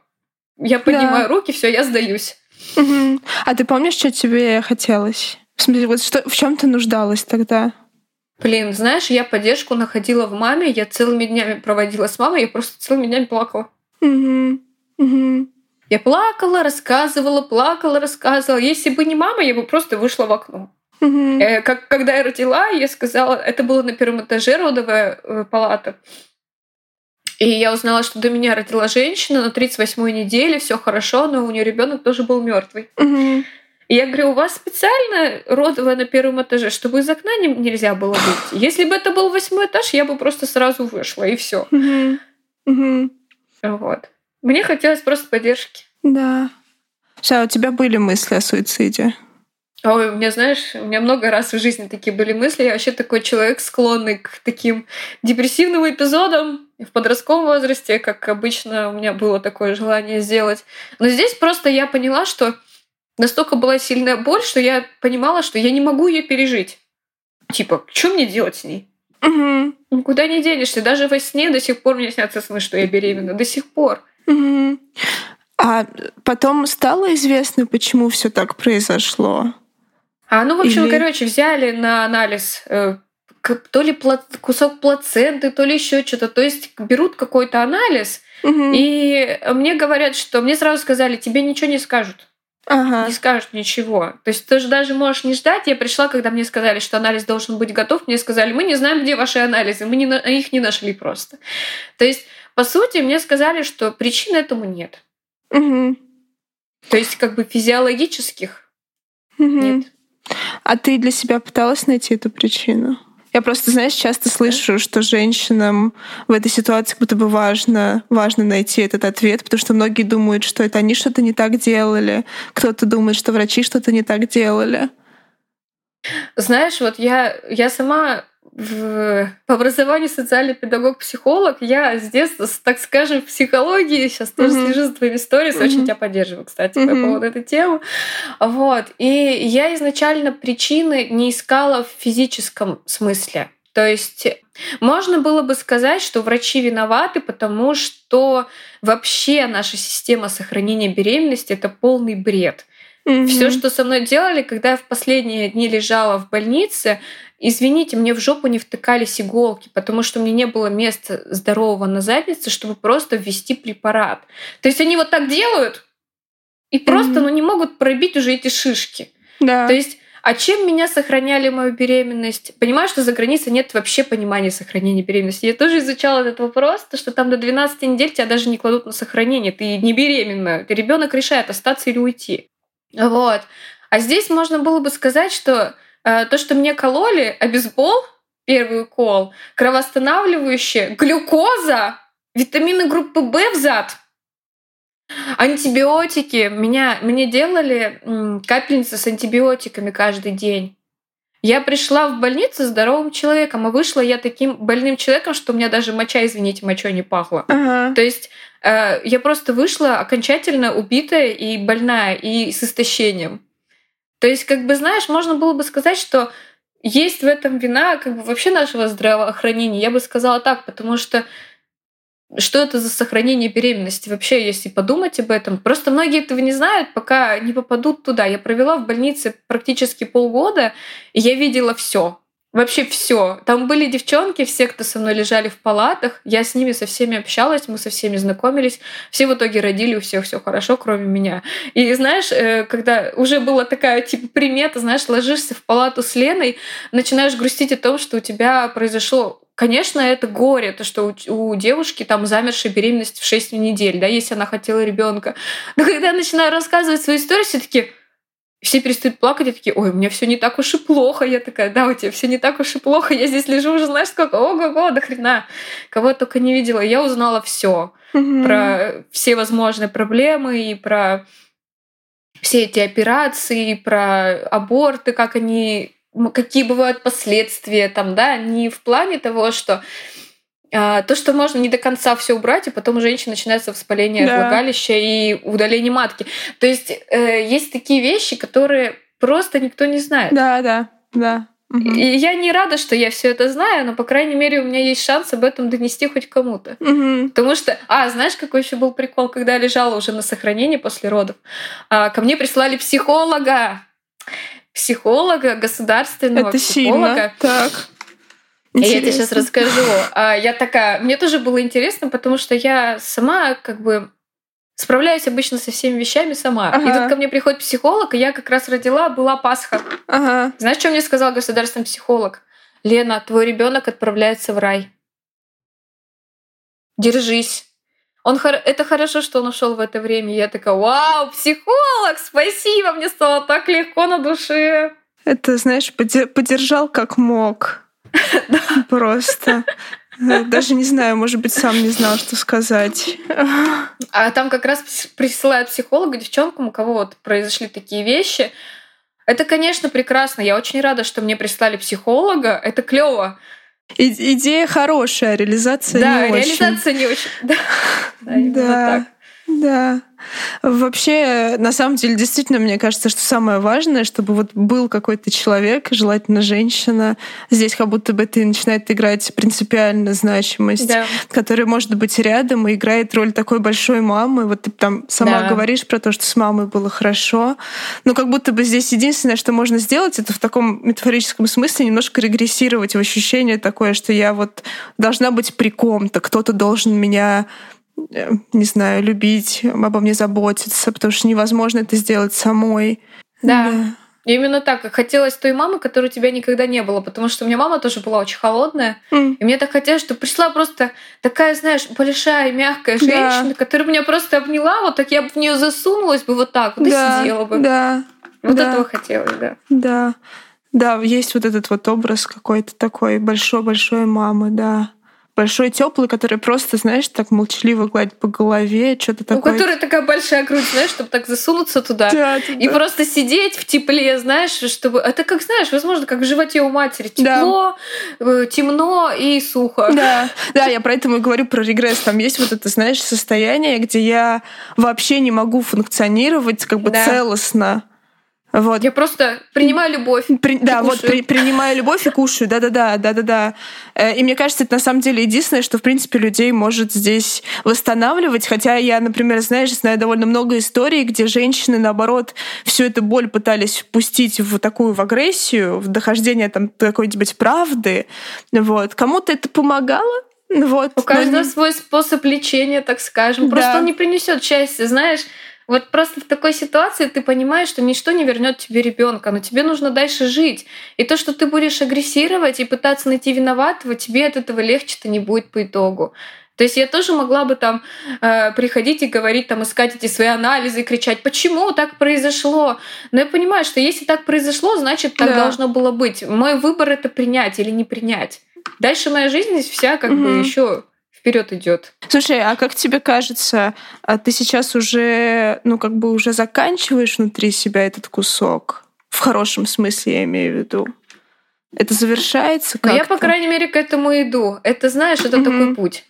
я поднимаю да. руки, все, я сдаюсь. Угу. А ты помнишь, что тебе хотелось? В смысле, вот что, в чем ты нуждалась тогда? Блин, знаешь, я поддержку находила в маме, я целыми днями проводила с мамой, я просто целыми днями плакала. Угу. Угу. Я плакала, рассказывала, плакала, рассказывала. Если бы не мама, я бы просто вышла в окно. Э, как, когда я родила, я сказала, это было на первом этаже родовая э, палата. И я узнала, что до меня родила женщина на 38-й неделе, все хорошо, но у нее ребенок тоже был мертвый. И я говорю, у вас специально родовая на первом этаже, чтобы из окна не, нельзя было выйти. Если бы это был восьмой этаж, я бы просто сразу вышла, и все. Вот. Мне хотелось просто поддержки. Да. Ша, у тебя были мысли о суициде? Ой, у меня, знаешь, у меня много раз в жизни такие были мысли. Я вообще такой человек, склонный к таким депрессивным эпизодам в подростковом возрасте, как обычно у меня было такое желание сделать. Но здесь просто я поняла, что настолько была сильная боль, что я понимала, что я не могу ее пережить. Типа, что мне делать с ней? Угу. Никуда не денешься. Даже во сне до сих пор мне снятся сны, что я беременна. До сих пор. Угу. А потом стало известно, почему все так произошло? А ну, в общем, Или... короче, взяли на анализ э, то ли кусок плаценты, то ли еще что-то. То есть берут какой-то анализ, угу. и мне говорят, что мне сразу сказали, тебе ничего не скажут. Ага. Не скажут ничего. То есть ты же даже можешь не ждать. Я пришла, когда мне сказали, что анализ должен быть готов. Мне сказали, мы не знаем, где ваши анализы. Мы не, их не нашли просто. То есть, по сути, мне сказали, что причин этому нет. Угу. То есть, как бы физиологических угу. нет. А ты для себя пыталась найти эту причину? Я просто, знаешь, часто слышу, что женщинам в этой ситуации как будто бы важно, важно найти этот ответ, потому что многие думают, что это они что-то не так делали, кто-то думает, что врачи что-то не так делали. Знаешь, вот я, я сама в, по образованию социальный педагог-психолог. Я с детства, так скажем, в психологии сейчас тоже mm-hmm. слежу за твоими историями, mm-hmm. очень тебя поддерживаю, кстати, mm-hmm. по поводу этой темы. Вот. И я изначально причины не искала в физическом смысле. То есть можно было бы сказать, что врачи виноваты, потому что вообще наша система сохранения беременности это полный бред. Mm-hmm. Все, что со мной делали, когда я в последние дни лежала в больнице, Извините, мне в жопу не втыкались иголки, потому что мне не было места здорового на заднице, чтобы просто ввести препарат. То есть они вот так делают и просто mm-hmm. ну, не могут пробить уже эти шишки. Да. То есть а чем меня сохраняли мою беременность? Понимаю, что за границей нет вообще понимания сохранения беременности. Я тоже изучала этот вопрос, то что там до 12 недель тебя даже не кладут на сохранение. Ты не беременна. Ребенок решает, остаться или уйти. Вот. А здесь можно было бы сказать, что Э, то, что мне кололи, обезбол, первый укол, кровоостанавливающее, глюкоза, витамины группы В в зад, антибиотики. Меня, мне делали капельницы с антибиотиками каждый день. Я пришла в больницу здоровым человеком, а вышла я таким больным человеком, что у меня даже моча, извините, мочой не пахло. Ага. То есть я просто вышла окончательно убитая и больная, и с истощением. То есть, как бы, знаешь, можно было бы сказать, что есть в этом вина как бы вообще нашего здравоохранения. Я бы сказала так, потому что что это за сохранение беременности вообще, если подумать об этом. Просто многие этого не знают, пока не попадут туда. Я провела в больнице практически полгода, и я видела все. Вообще все. Там были девчонки, все, кто со мной лежали в палатах. Я с ними со всеми общалась, мы со всеми знакомились. Все в итоге родили, у всех все хорошо, кроме меня. И знаешь, э, когда уже была такая типа примета, знаешь, ложишься в палату с Леной, начинаешь грустить о том, что у тебя произошло Конечно, это горе, то, что у, девушки там замершая беременность в 6 недель, да, если она хотела ребенка. Но когда я начинаю рассказывать свою историю, все таки все перестают плакать и такие, ой, у меня все не так уж и плохо. Я такая, да, у тебя все не так уж и плохо. Я здесь лежу уже, знаешь, сколько, ого-го, до хрена. Кого я только не видела. Я узнала все mm-hmm. про все возможные проблемы и про все эти операции, про аборты, как они, какие бывают последствия там, да, не в плане того, что то, что можно не до конца все убрать, и потом у женщин начинается воспаление да. влагалища и удаление матки. То есть э, есть такие вещи, которые просто никто не знает. Да, да, да. Угу. И я не рада, что я все это знаю, но, по крайней мере, у меня есть шанс об этом донести хоть кому-то. Угу. Потому что, а, знаешь, какой еще был прикол, когда я лежала уже на сохранении после родов? А, ко мне прислали психолога. Психолога, государственного это психолога. Сильно. Так. Интересно. Я тебе сейчас расскажу. А, я такая, мне тоже было интересно, потому что я сама как бы справляюсь обычно со всеми вещами сама. Ага. И тут ко мне приходит психолог, и я как раз родила, была Пасха. Ага. Знаешь, что мне сказал государственный психолог? Лена, твой ребенок отправляется в рай. Держись. Он это хорошо, что он ушел в это время. Я такая, вау, психолог, спасибо, мне стало так легко на душе. Это, знаешь, поддержал как мог. Просто. Даже не знаю, может быть, сам не знал, что сказать. А там как раз присылают психолога девчонкам, у кого вот произошли такие вещи. Это, конечно, прекрасно. Я очень рада, что мне прислали психолога. Это клево. И идея хорошая, реализация да, не очень. Да, реализация не очень. Да, да, да. Вообще, на самом деле, действительно, мне кажется, что самое важное, чтобы вот был какой-то человек, желательно женщина, здесь как будто бы это начинает играть принципиально значимость, да. которая может быть рядом и играет роль такой большой мамы. Вот ты там сама да. говоришь про то, что с мамой было хорошо. Но как будто бы здесь единственное, что можно сделать, это в таком метафорическом смысле немножко регрессировать в ощущение такое, что я вот должна быть при ком-то, кто-то должен меня не знаю, любить, обо мне заботиться, потому что невозможно это сделать самой. Да. да. Именно так. Хотелось той мамы, которой у тебя никогда не было. Потому что у меня мама тоже была очень холодная. Mm. И мне так хотелось, чтобы пришла просто такая, знаешь, большая, мягкая женщина, да. которая меня просто обняла, вот так я бы в нее засунулась бы вот так, вот да, и сидела бы. Да. Вот да. этого хотелось, да. Да. Да, есть вот этот вот образ какой-то такой большой-большой мамы, да. Большой, теплый, который просто, знаешь, так молчаливо гладит по голове, что-то такое. У которой такая большая грудь, знаешь, чтобы так засунуться туда. Да, и да. просто сидеть в тепле, знаешь, чтобы... Это как, знаешь, возможно, как в животе у матери. Тепло, да. Э, темно и сухо. Да, да, я про это и говорю, про регресс. Там есть вот это, знаешь, состояние, где я вообще не могу функционировать как бы да. целостно. Вот. Я просто принимаю любовь. При, да, вот при, принимаю любовь и кушаю. Да-да-да, да-да-да. Э, и мне кажется, это на самом деле единственное, что, в принципе, людей может здесь восстанавливать. Хотя я, например, знаешь, знаю довольно много историй, где женщины, наоборот, всю эту боль пытались впустить в такую в агрессию, в дохождение там какой-нибудь правды. Вот. Кому-то это помогало, вот. У каждого но... свой способ лечения, так скажем. Просто да. он не принесет счастья. Знаешь, вот просто в такой ситуации ты понимаешь, что ничто не вернет тебе ребенка, но тебе нужно дальше жить. И то, что ты будешь агрессировать и пытаться найти виноватого, тебе от этого легче-то не будет по итогу. То есть я тоже могла бы там э, приходить и говорить, там искать эти свои анализы, кричать, почему так произошло. Но я понимаю, что если так произошло, значит так да. должно было быть. Мой выбор это принять или не принять. Дальше моя жизнь здесь вся как угу. бы еще вперед идет. Слушай, а как тебе кажется, а ты сейчас уже, ну, как бы уже заканчиваешь внутри себя этот кусок? В хорошем смысле я имею в виду. Это завершается как Но я, по крайней мере, к этому иду. Это, знаешь, это mm-hmm. такой путь.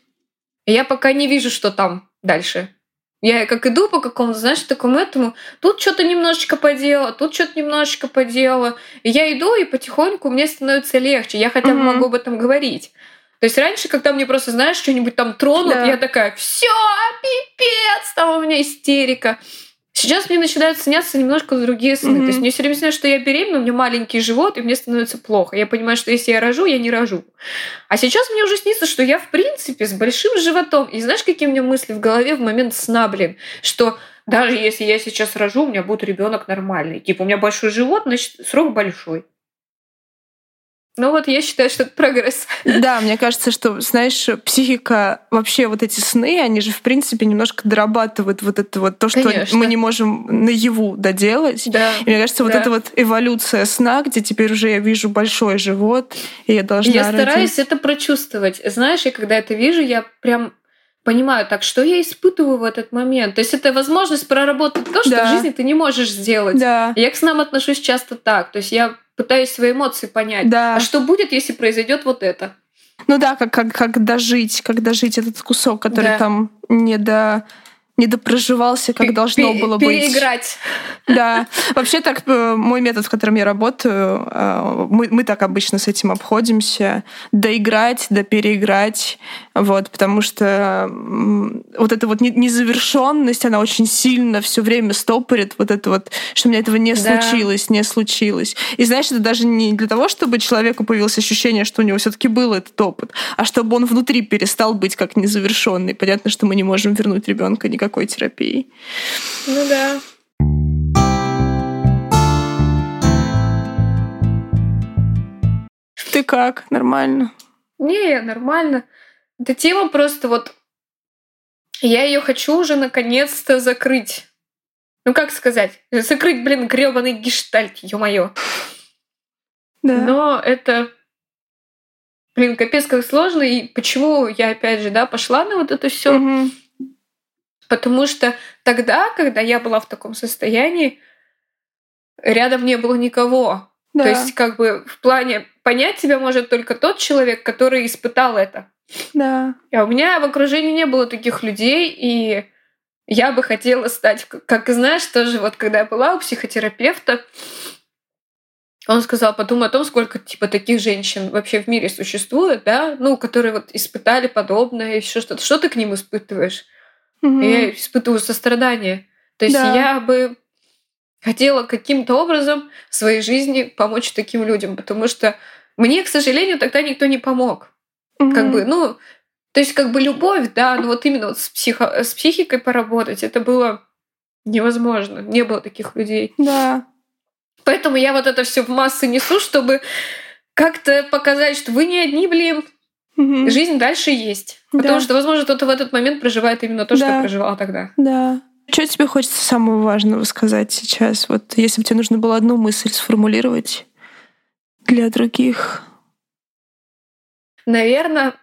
Я пока не вижу, что там дальше. Я как иду по какому-то, знаешь, такому этому, тут что-то немножечко поделала, тут что-то немножечко поделала. И я иду, и потихоньку мне становится легче. Я хотя бы mm-hmm. могу об этом говорить. То есть раньше, когда мне просто, знаешь, что-нибудь там тронут, да. я такая, все, пипец, там у меня истерика. Сейчас мне начинают сняться немножко другие сны. Mm-hmm. То есть мне все время снятся, что я беременна, у меня маленький живот, и мне становится плохо. Я понимаю, что если я рожу, я не рожу. А сейчас мне уже снится, что я, в принципе, с большим животом. И знаешь, какие у меня мысли в голове в момент сна, блин? Что даже если я сейчас рожу, у меня будет ребенок нормальный. Типа, у меня большой живот, значит, срок большой. Ну вот я считаю, что это прогресс. Да, мне кажется, что, знаешь, психика, вообще вот эти сны, они же, в принципе, немножко дорабатывают вот это вот то, что Конечно. мы не можем наяву доделать. Да. И мне кажется, вот да. эта вот эволюция сна, где теперь уже я вижу большой живот, и я должна Я родить. стараюсь это прочувствовать. Знаешь, и когда это вижу, я прям понимаю, так что я испытываю в этот момент. То есть это возможность проработать то, что да. в жизни ты не можешь сделать. Да. Я к снам отношусь часто так. То есть я пытаюсь свои эмоции понять. Да. А что будет, если произойдет вот это? Ну да, как, как, как дожить, как дожить этот кусок, который да. там не до недопроживался, как должно было быть. Переиграть. Да. Вообще так, э, мой метод, в котором я работаю, э, мы, мы так обычно с этим обходимся. Доиграть, да переиграть. Вот, потому что вот эта вот незавершенность, она очень сильно все время стопорит вот это вот, что у меня этого не да. случилось, не случилось. И знаешь, это даже не для того, чтобы человеку появилось ощущение, что у него все-таки был этот опыт, а чтобы он внутри перестал быть как незавершенный. Понятно, что мы не можем вернуть ребенка никак никакой терапии. Ну да. Ты как? Нормально? Не, нормально. Эта тема просто вот... Я ее хочу уже наконец-то закрыть. Ну как сказать? Закрыть, блин, гребаный гештальт, ё-моё. Да. Но это, блин, капец как сложно. И почему я, опять же, да, пошла на вот это все? Угу. Потому что тогда, когда я была в таком состоянии, рядом не было никого. Да. То есть, как бы в плане понять тебя может только тот человек, который испытал это. Да. А у меня в окружении не было таких людей, и я бы хотела стать, как знаешь, тоже вот когда я была у психотерапевта, он сказал, подумай о том, сколько типа таких женщин вообще в мире существует, да, ну, которые вот испытали подобное, еще что-то. Что ты к ним испытываешь? Угу. Я испытываю сострадание. То есть да. я бы хотела каким-то образом в своей жизни помочь таким людям, потому что мне, к сожалению, тогда никто не помог. Угу. Как бы, ну, то есть как бы любовь, да, но вот именно вот с, психо, с психикой поработать, это было невозможно. Не было таких людей. Да. Поэтому я вот это все в массы несу, чтобы как-то показать, что вы не одни, блин, Угу. Жизнь дальше есть. Да. Потому что, возможно, кто-то в этот момент проживает именно то, да. что проживал тогда. Да. Что тебе хочется самого важного сказать сейчас? Вот если бы тебе нужно было одну мысль сформулировать для других. Наверное,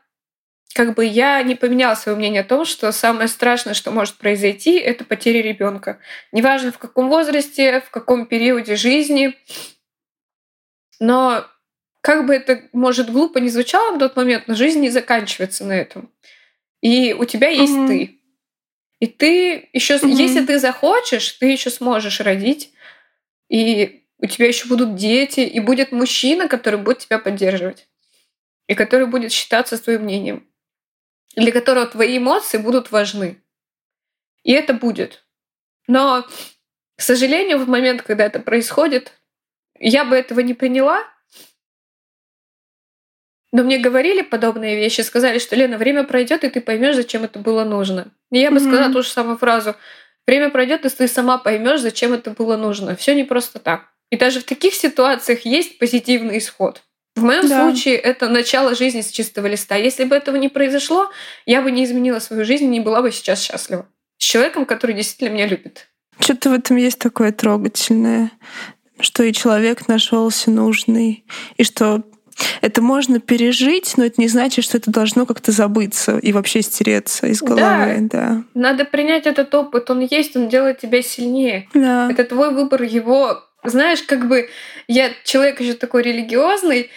как бы я не поменяла свое мнение о том, что самое страшное, что может произойти, это потеря ребенка. Неважно в каком возрасте, в каком периоде жизни. Но как бы это, может, глупо не звучало в тот момент, но жизнь не заканчивается на этом. И у тебя есть mm-hmm. ты. И ты еще, mm-hmm. если ты захочешь, ты еще сможешь родить. И у тебя еще будут дети, и будет мужчина, который будет тебя поддерживать. И который будет считаться твоим мнением для которого твои эмоции будут важны. И это будет. Но, к сожалению, в момент, когда это происходит, я бы этого не приняла. Но мне говорили подобные вещи, сказали, что Лена, время пройдет, и ты поймешь, зачем это было нужно. И я бы mm-hmm. сказала ту же самую фразу: время пройдет, и ты сама поймешь, зачем это было нужно. Все не просто так. И даже в таких ситуациях есть позитивный исход. В моем да. случае это начало жизни с чистого листа. Если бы этого не произошло, я бы не изменила свою жизнь, не была бы сейчас счастлива. С человеком, который действительно меня любит. Что-то в этом есть такое трогательное, что и человек нашелся нужный, и что это можно пережить, но это не значит, что это должно как-то забыться и вообще стереться из головы. Да. да. Надо принять этот опыт. Он есть, он делает тебя сильнее. Да. Это твой выбор его знаешь, как бы я человек еще такой религиозный,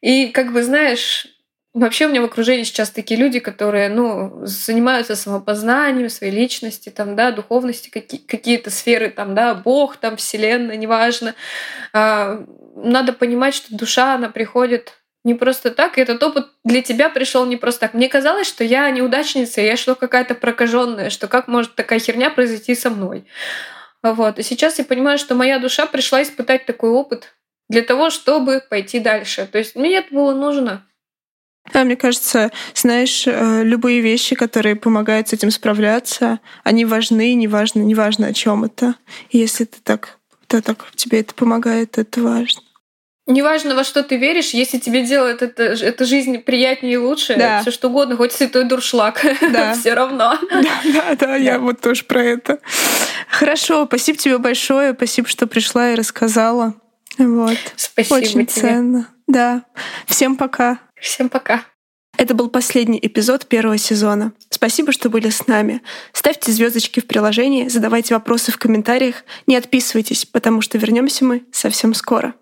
и как бы, знаешь, вообще у меня в окружении сейчас такие люди, которые, ну, занимаются самопознанием своей личности, там, да, духовности, какие- какие-то сферы, там, да, Бог, там, Вселенная, неважно. А, надо понимать, что душа, она приходит не просто так, и этот опыт для тебя пришел не просто так. Мне казалось, что я неудачница, я что какая-то прокаженная, что как может такая херня произойти со мной. Вот. И сейчас я понимаю, что моя душа пришла испытать такой опыт для того, чтобы пойти дальше. То есть мне это было нужно. Да, мне кажется, знаешь, э, любые вещи, которые помогают с этим справляться, они важны, неважно, неважно о чем это. И если ты так, то так тебе это помогает, то это важно. Неважно, во что ты веришь, если тебе делает это, эта жизнь приятнее и лучше, да. все что угодно, хоть святой дуршлаг, да. все равно. Да, да, да, я вот тоже про это. Хорошо, спасибо тебе большое, спасибо, что пришла и рассказала. Вот. Спасибо Очень тебе. ценно. Да. Всем пока. Всем пока. Это был последний эпизод первого сезона. Спасибо, что были с нами. Ставьте звездочки в приложении, задавайте вопросы в комментариях, не отписывайтесь, потому что вернемся мы совсем скоро.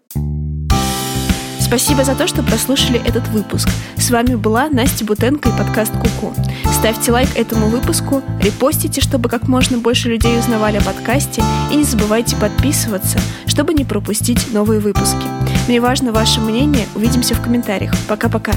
Спасибо за то, что прослушали этот выпуск. С вами была Настя Бутенко и подкаст Куку. Ставьте лайк этому выпуску, репостите, чтобы как можно больше людей узнавали о подкасте, и не забывайте подписываться, чтобы не пропустить новые выпуски. Мне важно ваше мнение. Увидимся в комментариях. Пока-пока.